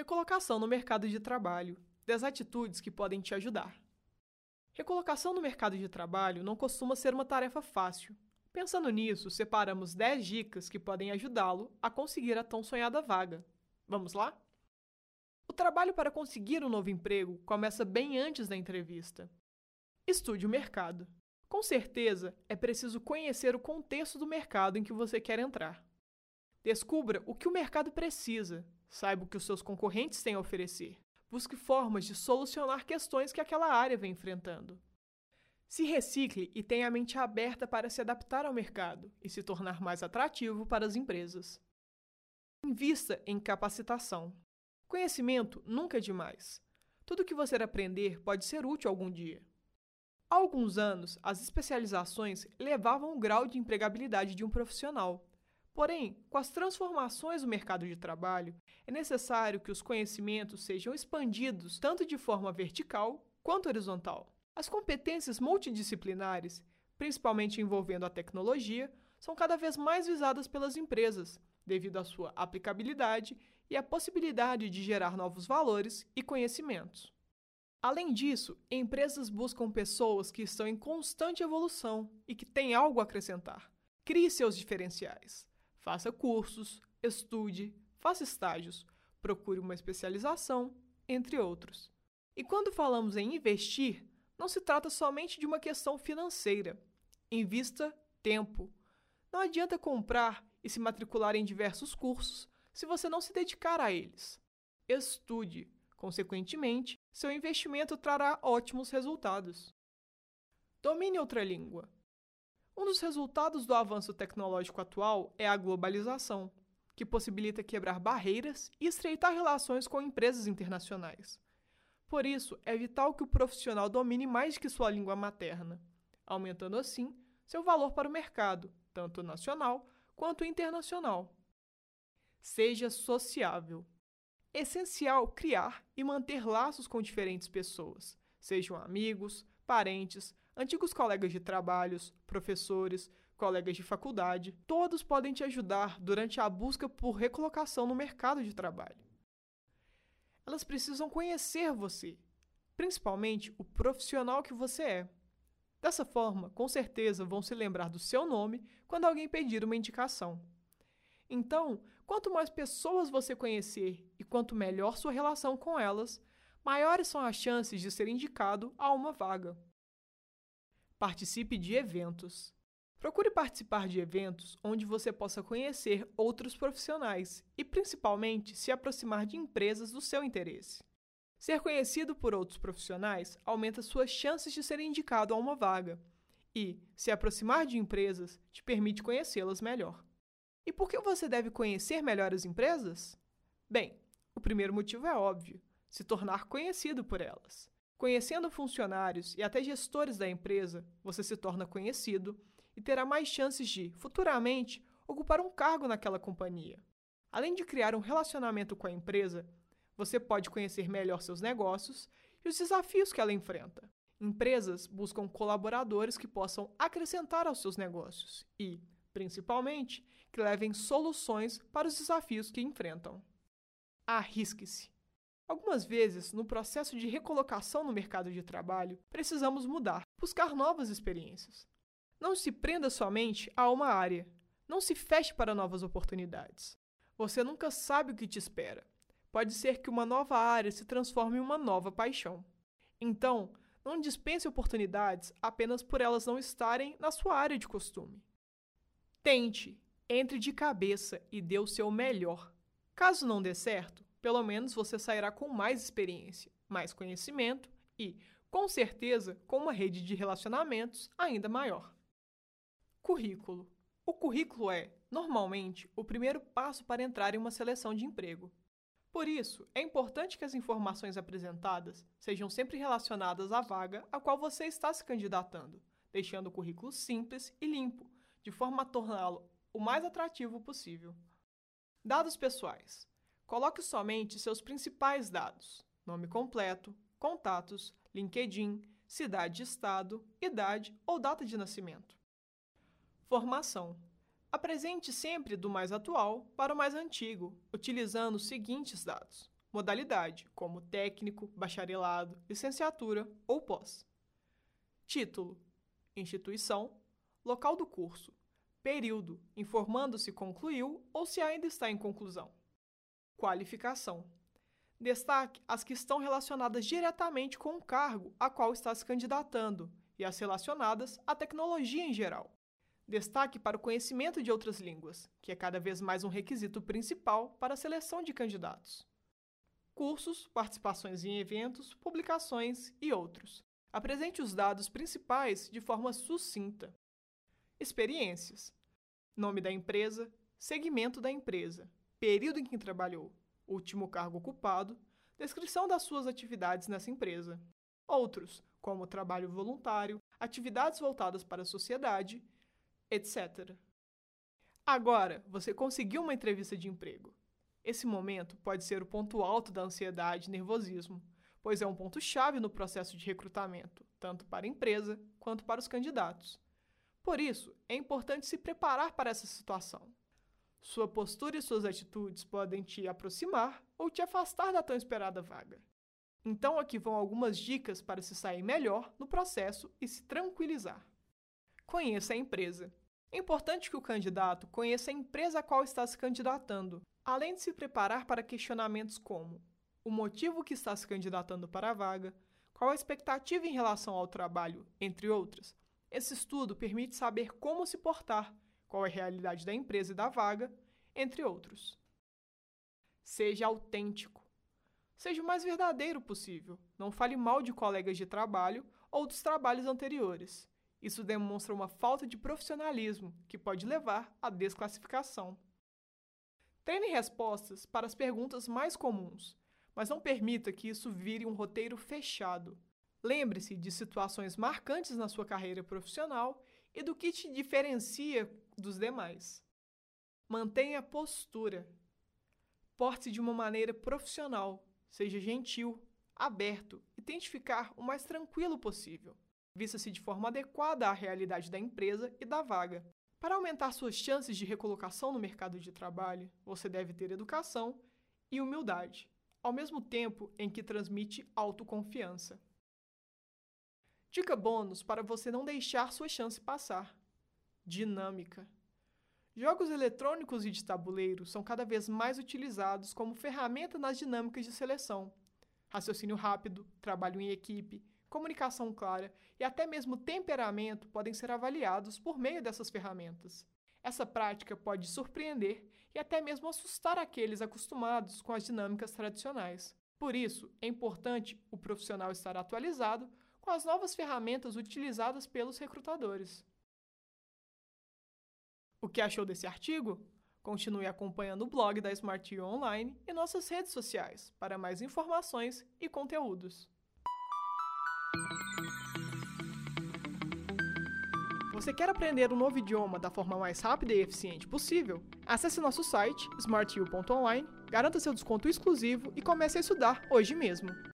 Recolocação no mercado de trabalho. 10 atitudes que podem te ajudar. Recolocação no mercado de trabalho não costuma ser uma tarefa fácil. Pensando nisso, separamos 10 dicas que podem ajudá-lo a conseguir a tão sonhada vaga. Vamos lá? O trabalho para conseguir um novo emprego começa bem antes da entrevista. Estude o mercado. Com certeza, é preciso conhecer o contexto do mercado em que você quer entrar. Descubra o que o mercado precisa, saiba o que os seus concorrentes têm a oferecer. Busque formas de solucionar questões que aquela área vem enfrentando. Se recicle e tenha a mente aberta para se adaptar ao mercado e se tornar mais atrativo para as empresas. Invista em capacitação. Conhecimento nunca é demais. Tudo que você aprender pode ser útil algum dia. Há alguns anos, as especializações levavam o grau de empregabilidade de um profissional. Porém, com as transformações do mercado de trabalho, é necessário que os conhecimentos sejam expandidos tanto de forma vertical quanto horizontal. As competências multidisciplinares, principalmente envolvendo a tecnologia, são cada vez mais visadas pelas empresas, devido à sua aplicabilidade e à possibilidade de gerar novos valores e conhecimentos. Além disso, empresas buscam pessoas que estão em constante evolução e que têm algo a acrescentar. Crie seus diferenciais. Faça cursos, estude, faça estágios, procure uma especialização, entre outros. E quando falamos em investir, não se trata somente de uma questão financeira. Invista tempo. Não adianta comprar e se matricular em diversos cursos se você não se dedicar a eles. Estude. Consequentemente, seu investimento trará ótimos resultados. Domine outra língua. Um dos resultados do avanço tecnológico atual é a globalização, que possibilita quebrar barreiras e estreitar relações com empresas internacionais. Por isso, é vital que o profissional domine mais que sua língua materna, aumentando assim seu valor para o mercado, tanto nacional quanto internacional. Seja sociável. Essencial criar e manter laços com diferentes pessoas, sejam amigos, parentes, antigos colegas de trabalhos, professores, colegas de faculdade, todos podem te ajudar durante a busca por recolocação no mercado de trabalho. Elas precisam conhecer você, principalmente o profissional que você é. Dessa forma, com certeza vão se lembrar do seu nome quando alguém pedir uma indicação. Então, quanto mais pessoas você conhecer e quanto melhor sua relação com elas, maiores são as chances de ser indicado a uma vaga. Participe de eventos. Procure participar de eventos onde você possa conhecer outros profissionais e, principalmente, se aproximar de empresas do seu interesse. Ser conhecido por outros profissionais aumenta suas chances de ser indicado a uma vaga e, se aproximar de empresas, te permite conhecê-las melhor. E por que você deve conhecer melhor as empresas? Bem, o primeiro motivo é óbvio: se tornar conhecido por elas. Conhecendo funcionários e até gestores da empresa, você se torna conhecido e terá mais chances de, futuramente, ocupar um cargo naquela companhia. Além de criar um relacionamento com a empresa, você pode conhecer melhor seus negócios e os desafios que ela enfrenta. Empresas buscam colaboradores que possam acrescentar aos seus negócios e, principalmente, que levem soluções para os desafios que enfrentam. Arrisque-se. Algumas vezes, no processo de recolocação no mercado de trabalho, precisamos mudar, buscar novas experiências. Não se prenda somente a uma área. Não se feche para novas oportunidades. Você nunca sabe o que te espera. Pode ser que uma nova área se transforme em uma nova paixão. Então, não dispense oportunidades apenas por elas não estarem na sua área de costume. Tente, entre de cabeça e dê o seu melhor. Caso não dê certo, pelo menos você sairá com mais experiência, mais conhecimento e, com certeza, com uma rede de relacionamentos ainda maior. Currículo. O currículo é, normalmente, o primeiro passo para entrar em uma seleção de emprego. Por isso, é importante que as informações apresentadas sejam sempre relacionadas à vaga a qual você está se candidatando, deixando o currículo simples e limpo, de forma a torná-lo o mais atrativo possível. Dados pessoais. Coloque somente seus principais dados: nome completo, contatos, LinkedIn, cidade de estado, idade ou data de nascimento. Formação. Apresente sempre do mais atual para o mais antigo, utilizando os seguintes dados: modalidade, como técnico, bacharelado, licenciatura ou pós. Título: instituição, local do curso, período, informando se concluiu ou se ainda está em conclusão. Qualificação: destaque as que estão relacionadas diretamente com o cargo a qual está se candidatando e as relacionadas à tecnologia em geral. Destaque para o conhecimento de outras línguas, que é cada vez mais um requisito principal para a seleção de candidatos. Cursos, participações em eventos, publicações e outros. Apresente os dados principais de forma sucinta. Experiências: nome da empresa, segmento da empresa, período em que trabalhou, último cargo ocupado, descrição das suas atividades nessa empresa. Outros, como trabalho voluntário, atividades voltadas para a sociedade etc. Agora, você conseguiu uma entrevista de emprego. Esse momento pode ser o ponto alto da ansiedade e nervosismo, pois é um ponto-chave no processo de recrutamento, tanto para a empresa quanto para os candidatos. Por isso, é importante se preparar para essa situação. Sua postura e suas atitudes podem te aproximar ou te afastar da tão esperada vaga. Então, aqui vão algumas dicas para se sair melhor no processo e se tranquilizar. Conheça a empresa. É importante que o candidato conheça a empresa a qual está se candidatando, além de se preparar para questionamentos como o motivo que está se candidatando para a vaga, qual a expectativa em relação ao trabalho, entre outras. Esse estudo permite saber como se portar, qual é a realidade da empresa e da vaga, entre outros. Seja autêntico. Seja o mais verdadeiro possível. Não fale mal de colegas de trabalho ou dos trabalhos anteriores. Isso demonstra uma falta de profissionalismo que pode levar à desclassificação. Treine respostas para as perguntas mais comuns, mas não permita que isso vire um roteiro fechado. Lembre-se de situações marcantes na sua carreira profissional e do que te diferencia dos demais. Mantenha a postura. Porte-se de uma maneira profissional, seja gentil, aberto e tente ficar o mais tranquilo possível vista-se de forma adequada à realidade da empresa e da vaga. Para aumentar suas chances de recolocação no mercado de trabalho, você deve ter educação e humildade, ao mesmo tempo em que transmite autoconfiança. Dica bônus para você não deixar sua chance passar: dinâmica. Jogos eletrônicos e de tabuleiro são cada vez mais utilizados como ferramenta nas dinâmicas de seleção. Raciocínio rápido, trabalho em equipe, comunicação clara e até mesmo temperamento podem ser avaliados por meio dessas ferramentas. Essa prática pode surpreender e até mesmo assustar aqueles acostumados com as dinâmicas tradicionais. Por isso, é importante o profissional estar atualizado as novas ferramentas utilizadas pelos recrutadores. O que achou desse artigo? Continue acompanhando o blog da Smart Online e nossas redes sociais para mais informações e conteúdos. Você quer aprender um novo idioma da forma mais rápida e eficiente possível? Acesse nosso site smartu.online, garanta seu desconto exclusivo e comece a estudar hoje mesmo.